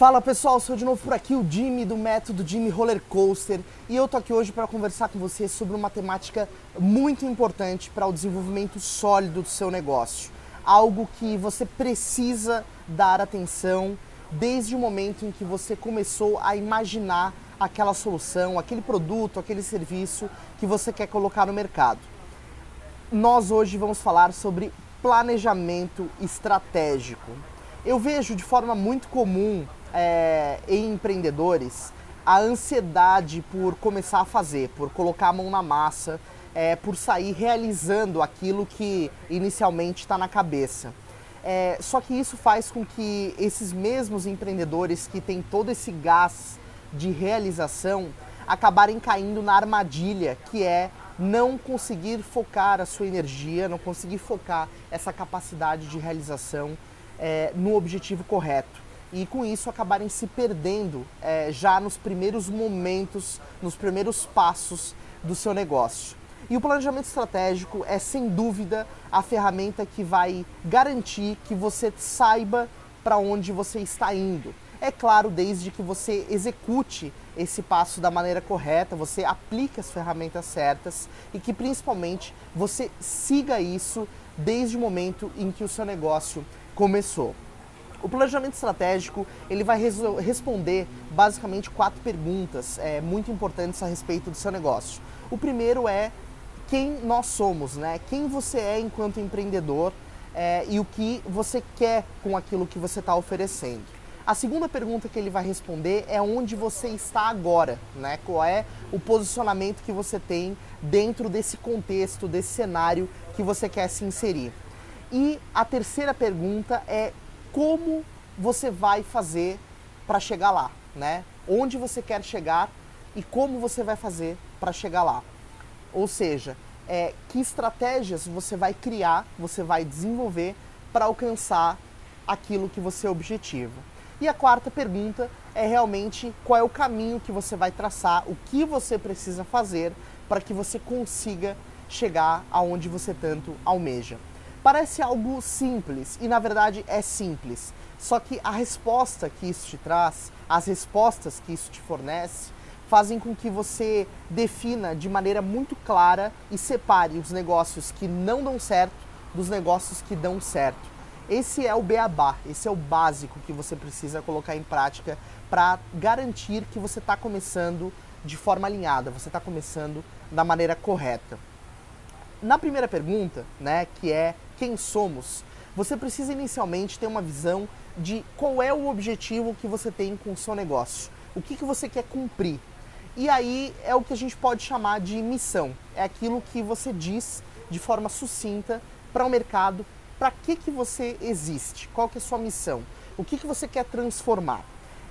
Fala pessoal, sou de novo por aqui o Jimmy do método Jimmy Roller Coaster e eu tô aqui hoje para conversar com você sobre uma temática muito importante para o desenvolvimento sólido do seu negócio. Algo que você precisa dar atenção desde o momento em que você começou a imaginar aquela solução, aquele produto, aquele serviço que você quer colocar no mercado. Nós hoje vamos falar sobre planejamento estratégico. Eu vejo de forma muito comum é, em empreendedores a ansiedade por começar a fazer, por colocar a mão na massa, é, por sair realizando aquilo que inicialmente está na cabeça. É, só que isso faz com que esses mesmos empreendedores que têm todo esse gás de realização acabarem caindo na armadilha que é não conseguir focar a sua energia, não conseguir focar essa capacidade de realização é, no objetivo correto e com isso acabarem se perdendo é, já nos primeiros momentos, nos primeiros passos do seu negócio. E o planejamento estratégico é sem dúvida a ferramenta que vai garantir que você saiba para onde você está indo. É claro, desde que você execute esse passo da maneira correta, você aplique as ferramentas certas e que principalmente você siga isso desde o momento em que o seu negócio começou. O planejamento estratégico ele vai responder basicamente quatro perguntas é, muito importantes a respeito do seu negócio. O primeiro é quem nós somos, né? Quem você é enquanto empreendedor é, e o que você quer com aquilo que você está oferecendo. A segunda pergunta que ele vai responder é onde você está agora, né? Qual é o posicionamento que você tem dentro desse contexto, desse cenário que você quer se inserir. E a terceira pergunta é como você vai fazer para chegar lá, né? Onde você quer chegar e como você vai fazer para chegar lá. Ou seja, é, que estratégias você vai criar, você vai desenvolver para alcançar aquilo que você objetiva. E a quarta pergunta é realmente qual é o caminho que você vai traçar, o que você precisa fazer para que você consiga chegar aonde você tanto almeja. Parece algo simples e na verdade é simples. Só que a resposta que isso te traz, as respostas que isso te fornece, fazem com que você defina de maneira muito clara e separe os negócios que não dão certo dos negócios que dão certo. Esse é o beabá, esse é o básico que você precisa colocar em prática para garantir que você está começando de forma alinhada, você está começando da maneira correta. Na primeira pergunta, né, que é quem somos, você precisa inicialmente ter uma visão de qual é o objetivo que você tem com o seu negócio, o que, que você quer cumprir. E aí é o que a gente pode chamar de missão. É aquilo que você diz de forma sucinta para o mercado, para que, que você existe, qual que é a sua missão, o que, que você quer transformar.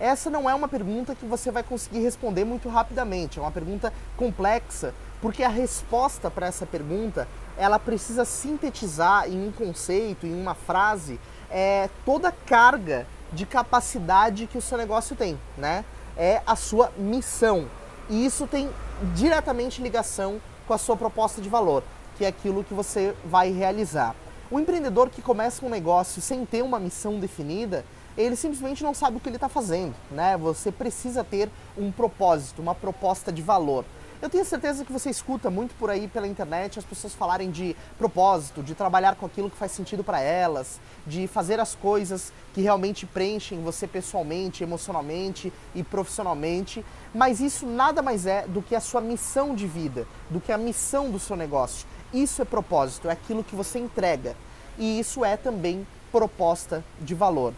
Essa não é uma pergunta que você vai conseguir responder muito rapidamente, é uma pergunta complexa, porque a resposta para essa pergunta ela precisa sintetizar em um conceito, em uma frase, é, toda a carga de capacidade que o seu negócio tem, né? É a sua missão. E isso tem diretamente ligação com a sua proposta de valor, que é aquilo que você vai realizar. O empreendedor que começa um negócio sem ter uma missão definida, ele simplesmente não sabe o que ele está fazendo, né? Você precisa ter um propósito, uma proposta de valor. Eu tenho certeza que você escuta muito por aí pela internet as pessoas falarem de propósito, de trabalhar com aquilo que faz sentido para elas, de fazer as coisas que realmente preenchem você pessoalmente, emocionalmente e profissionalmente, mas isso nada mais é do que a sua missão de vida, do que a missão do seu negócio. Isso é propósito, é aquilo que você entrega. E isso é também proposta de valor.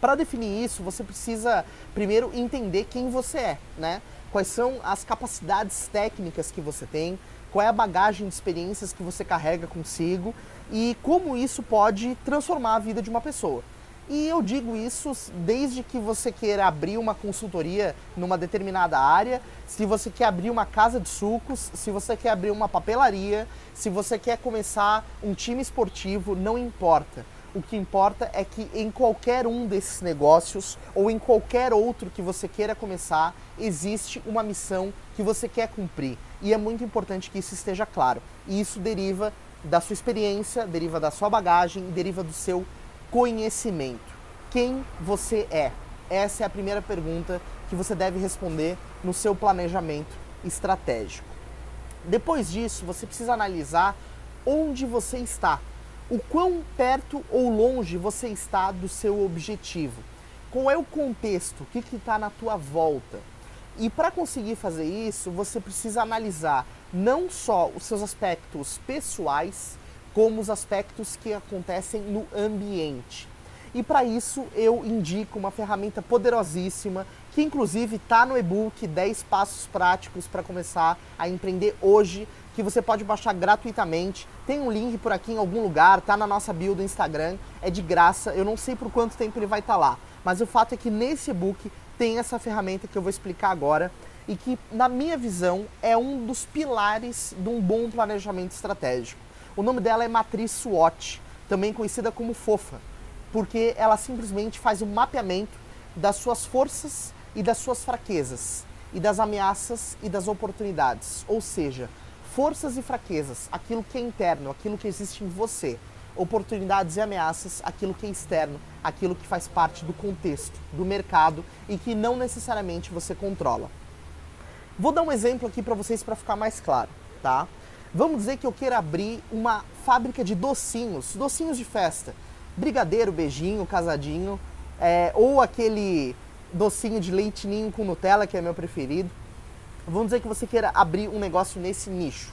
Para definir isso, você precisa primeiro entender quem você é, né? quais são as capacidades técnicas que você tem, qual é a bagagem de experiências que você carrega consigo e como isso pode transformar a vida de uma pessoa. E eu digo isso desde que você queira abrir uma consultoria numa determinada área, se você quer abrir uma casa de sucos, se você quer abrir uma papelaria, se você quer começar um time esportivo, não importa. O que importa é que em qualquer um desses negócios ou em qualquer outro que você queira começar, existe uma missão que você quer cumprir. E é muito importante que isso esteja claro. E isso deriva da sua experiência, deriva da sua bagagem, deriva do seu conhecimento. Quem você é. Essa é a primeira pergunta que você deve responder no seu planejamento estratégico. Depois disso, você precisa analisar onde você está, o quão perto ou longe você está do seu objetivo. Qual é o contexto? O que está na tua volta? E para conseguir fazer isso, você precisa analisar não só os seus aspectos pessoais, como os aspectos que acontecem no ambiente. E para isso eu indico uma ferramenta poderosíssima que inclusive está no e-book 10 passos práticos para começar a empreender hoje, que você pode baixar gratuitamente. Tem um link por aqui em algum lugar, tá na nossa bio do Instagram, é de graça. Eu não sei por quanto tempo ele vai estar tá lá, mas o fato é que nesse e-book tem essa ferramenta que eu vou explicar agora e que, na minha visão, é um dos pilares de um bom planejamento estratégico. O nome dela é Matriz SWOT, também conhecida como FOFA, porque ela simplesmente faz um mapeamento das suas forças e das suas fraquezas, e das ameaças e das oportunidades. Ou seja, forças e fraquezas, aquilo que é interno, aquilo que existe em você, oportunidades e ameaças, aquilo que é externo, aquilo que faz parte do contexto, do mercado e que não necessariamente você controla. Vou dar um exemplo aqui para vocês para ficar mais claro, tá? Vamos dizer que eu queira abrir uma fábrica de docinhos, docinhos de festa, brigadeiro, beijinho, casadinho, é, ou aquele docinho de leite ninho com Nutella, que é meu preferido. Vamos dizer que você queira abrir um negócio nesse nicho.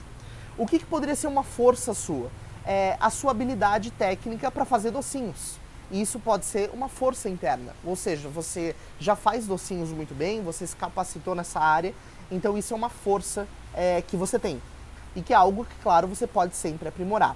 O que, que poderia ser uma força sua? É a sua habilidade técnica para fazer docinhos. E isso pode ser uma força interna, ou seja, você já faz docinhos muito bem, você se capacitou nessa área, então isso é uma força é, que você tem e que é algo que, claro, você pode sempre aprimorar.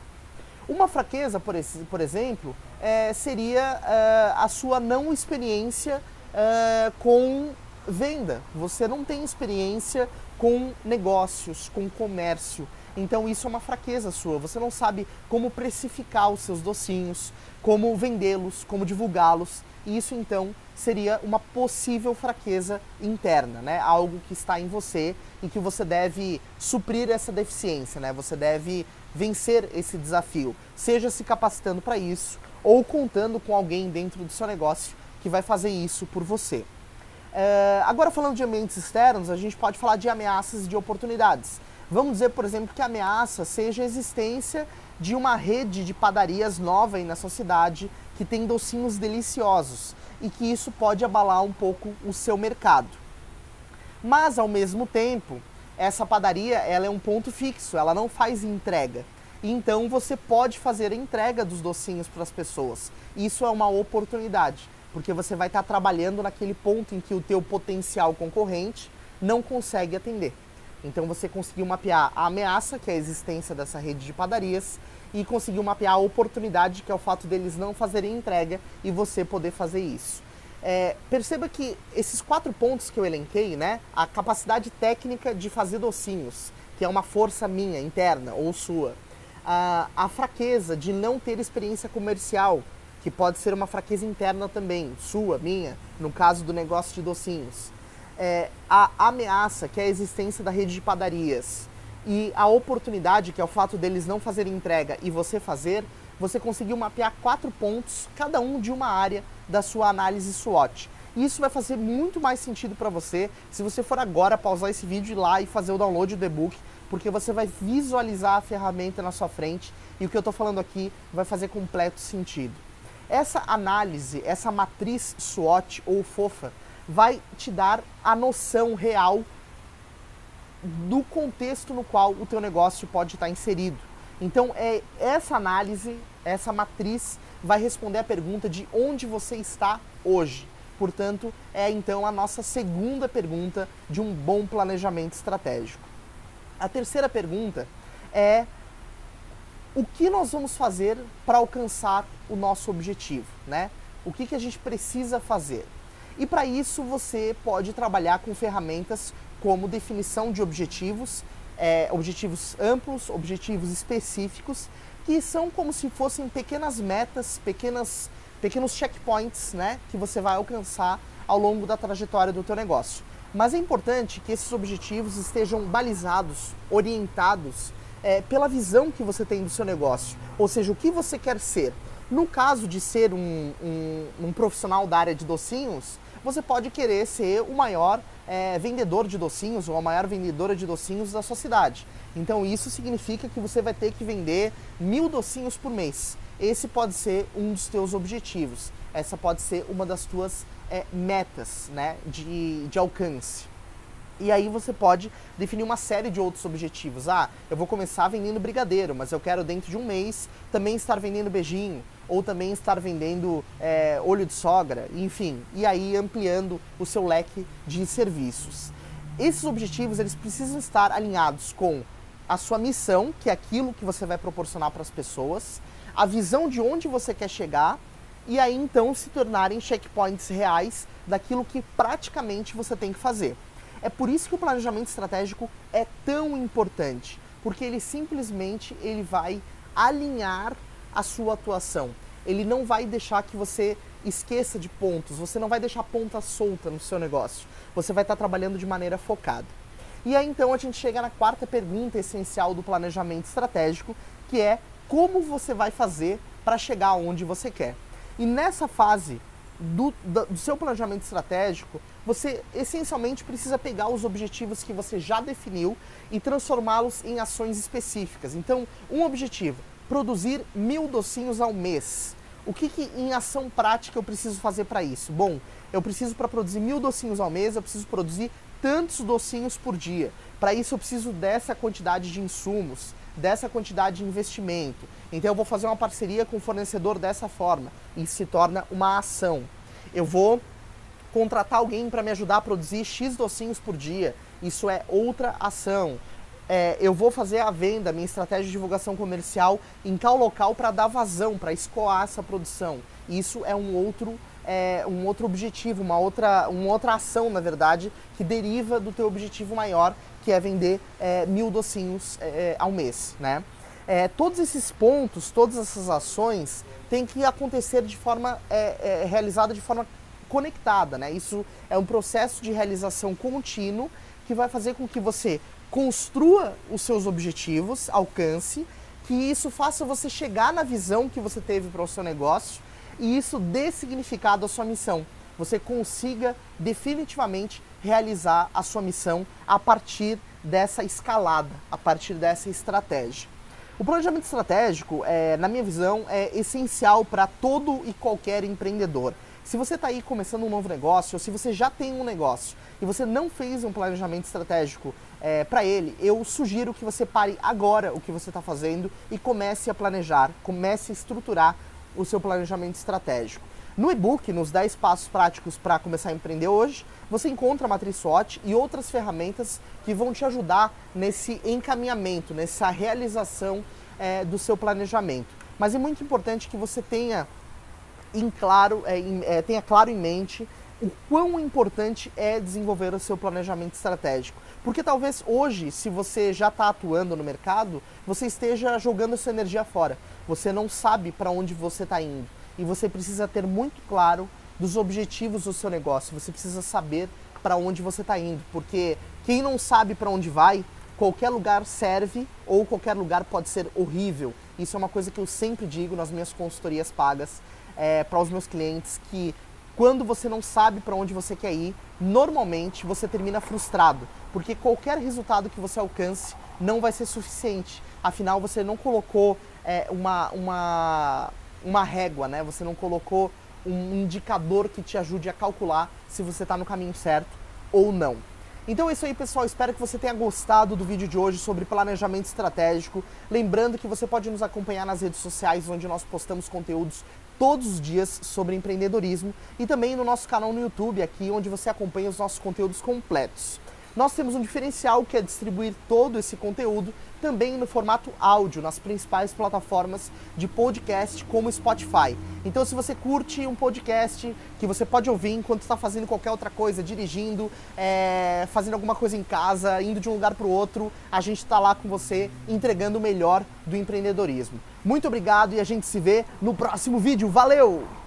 Uma fraqueza, por, esse, por exemplo, é, seria é, a sua não experiência é, com venda. Você não tem experiência com negócios, com comércio. Então isso é uma fraqueza sua. Você não sabe como precificar os seus docinhos, como vendê-los, como divulgá-los. E isso então seria uma possível fraqueza interna, né? Algo que está em você e que você deve suprir essa deficiência, né? Você deve vencer esse desafio, seja se capacitando para isso ou contando com alguém dentro do seu negócio que vai fazer isso por você. É, agora, falando de ambientes externos, a gente pode falar de ameaças e de oportunidades. Vamos dizer, por exemplo, que a ameaça seja a existência de uma rede de padarias nova aí na sua cidade que tem docinhos deliciosos e que isso pode abalar um pouco o seu mercado. Mas ao mesmo tempo, essa padaria ela é um ponto fixo, ela não faz entrega. Então você pode fazer a entrega dos docinhos para as pessoas. Isso é uma oportunidade, porque você vai estar trabalhando naquele ponto em que o teu potencial concorrente não consegue atender. Então você conseguiu mapear a ameaça, que é a existência dessa rede de padarias, e conseguiu mapear a oportunidade, que é o fato deles não fazerem entrega e você poder fazer isso. É, perceba que esses quatro pontos que eu elenquei, né, a capacidade técnica de fazer docinhos, que é uma força minha, interna ou sua, a, a fraqueza de não ter experiência comercial, que pode ser uma fraqueza interna também, sua, minha, no caso do negócio de docinhos, é, a ameaça, que é a existência da rede de padarias, e a oportunidade, que é o fato deles não fazerem entrega e você fazer, você conseguiu mapear quatro pontos, cada um de uma área da sua análise SWOT. Isso vai fazer muito mais sentido para você se você for agora pausar esse vídeo e ir lá e fazer o download do e-book, porque você vai visualizar a ferramenta na sua frente e o que eu estou falando aqui vai fazer completo sentido. Essa análise, essa matriz SWOT ou FOFA, vai te dar a noção real do contexto no qual o teu negócio pode estar inserido. Então, é essa análise, essa matriz vai responder a pergunta de onde você está hoje. Portanto, é então a nossa segunda pergunta de um bom planejamento estratégico. A terceira pergunta é o que nós vamos fazer para alcançar o nosso objetivo, né? O que, que a gente precisa fazer? E para isso você pode trabalhar com ferramentas como definição de objetivos, é, objetivos amplos, objetivos específicos, que são como se fossem pequenas metas, pequenas, pequenos checkpoints né, que você vai alcançar ao longo da trajetória do teu negócio. Mas é importante que esses objetivos estejam balizados, orientados é, pela visão que você tem do seu negócio, ou seja, o que você quer ser. No caso de ser um, um, um profissional da área de docinhos, você pode querer ser o maior é, vendedor de docinhos ou a maior vendedora de docinhos da sua cidade. Então isso significa que você vai ter que vender mil docinhos por mês. Esse pode ser um dos teus objetivos. Essa pode ser uma das tuas é, metas né, de, de alcance. E aí você pode definir uma série de outros objetivos. Ah, eu vou começar vendendo brigadeiro, mas eu quero dentro de um mês também estar vendendo beijinho, ou também estar vendendo é, olho de sogra, enfim. E aí ampliando o seu leque de serviços. Esses objetivos eles precisam estar alinhados com a sua missão, que é aquilo que você vai proporcionar para as pessoas, a visão de onde você quer chegar e aí então se tornarem checkpoints reais daquilo que praticamente você tem que fazer. É por isso que o planejamento estratégico é tão importante, porque ele simplesmente ele vai alinhar a sua atuação. Ele não vai deixar que você esqueça de pontos, você não vai deixar ponta solta no seu negócio. Você vai estar trabalhando de maneira focada. E aí então a gente chega na quarta pergunta essencial do planejamento estratégico, que é como você vai fazer para chegar onde você quer. E nessa fase do, do, seu planejamento estratégico, você essencialmente precisa pegar os objetivos que você já definiu e transformá-los em ações específicas. Então, um objetivo: produzir mil docinhos ao mês. O que, que em ação prática eu preciso fazer para isso? Bom, eu preciso para produzir mil docinhos ao mês, eu preciso produzir tantos docinhos por dia. Para isso eu preciso dessa quantidade de insumos, dessa quantidade de investimento. Então eu vou fazer uma parceria com o fornecedor dessa forma e se torna uma ação. Eu vou contratar alguém para me ajudar a produzir X docinhos por dia. Isso é outra ação. É, eu vou fazer a venda, minha estratégia de divulgação comercial em tal local para dar vazão, para escoar essa produção. Isso é um outro, é, um outro objetivo, uma outra, uma outra ação, na verdade, que deriva do teu objetivo maior, que é vender é, mil docinhos é, é, ao mês, né? É, todos esses pontos, todas essas ações têm que acontecer de forma é, é, realizada de forma conectada, né? Isso é um processo de realização contínuo que vai fazer com que você construa os seus objetivos, alcance, que isso faça você chegar na visão que você teve para o seu negócio e isso dê significado à sua missão. Você consiga definitivamente realizar a sua missão a partir dessa escalada, a partir dessa estratégia. O planejamento estratégico, é, na minha visão, é essencial para todo e qualquer empreendedor. Se você está aí começando um novo negócio, ou se você já tem um negócio e você não fez um planejamento estratégico é, para ele, eu sugiro que você pare agora o que você está fazendo e comece a planejar, comece a estruturar o seu planejamento estratégico. No e-book, nos 10 passos práticos para começar a empreender hoje, você encontra a matriz SWOT e outras ferramentas que vão te ajudar nesse encaminhamento, nessa realização é, do seu planejamento. Mas é muito importante que você tenha em claro, é, em, é, tenha claro em mente o quão importante é desenvolver o seu planejamento estratégico. Porque talvez hoje, se você já está atuando no mercado, você esteja jogando sua energia fora. Você não sabe para onde você está indo e você precisa ter muito claro dos objetivos do seu negócio. Você precisa saber para onde você está indo, porque quem não sabe para onde vai, qualquer lugar serve ou qualquer lugar pode ser horrível. Isso é uma coisa que eu sempre digo nas minhas consultorias pagas é, para os meus clientes que quando você não sabe para onde você quer ir, normalmente você termina frustrado, porque qualquer resultado que você alcance não vai ser suficiente. Afinal, você não colocou é, uma, uma, uma régua, né? Você não colocou um indicador que te ajude a calcular se você está no caminho certo ou não. Então é isso aí, pessoal. Espero que você tenha gostado do vídeo de hoje sobre planejamento estratégico. Lembrando que você pode nos acompanhar nas redes sociais, onde nós postamos conteúdos todos os dias sobre empreendedorismo e também no nosso canal no YouTube, aqui onde você acompanha os nossos conteúdos completos. Nós temos um diferencial que é distribuir todo esse conteúdo também no formato áudio nas principais plataformas de podcast como Spotify. Então, se você curte um podcast que você pode ouvir enquanto está fazendo qualquer outra coisa, dirigindo, é, fazendo alguma coisa em casa, indo de um lugar para o outro, a gente está lá com você entregando o melhor do empreendedorismo. Muito obrigado e a gente se vê no próximo vídeo. Valeu!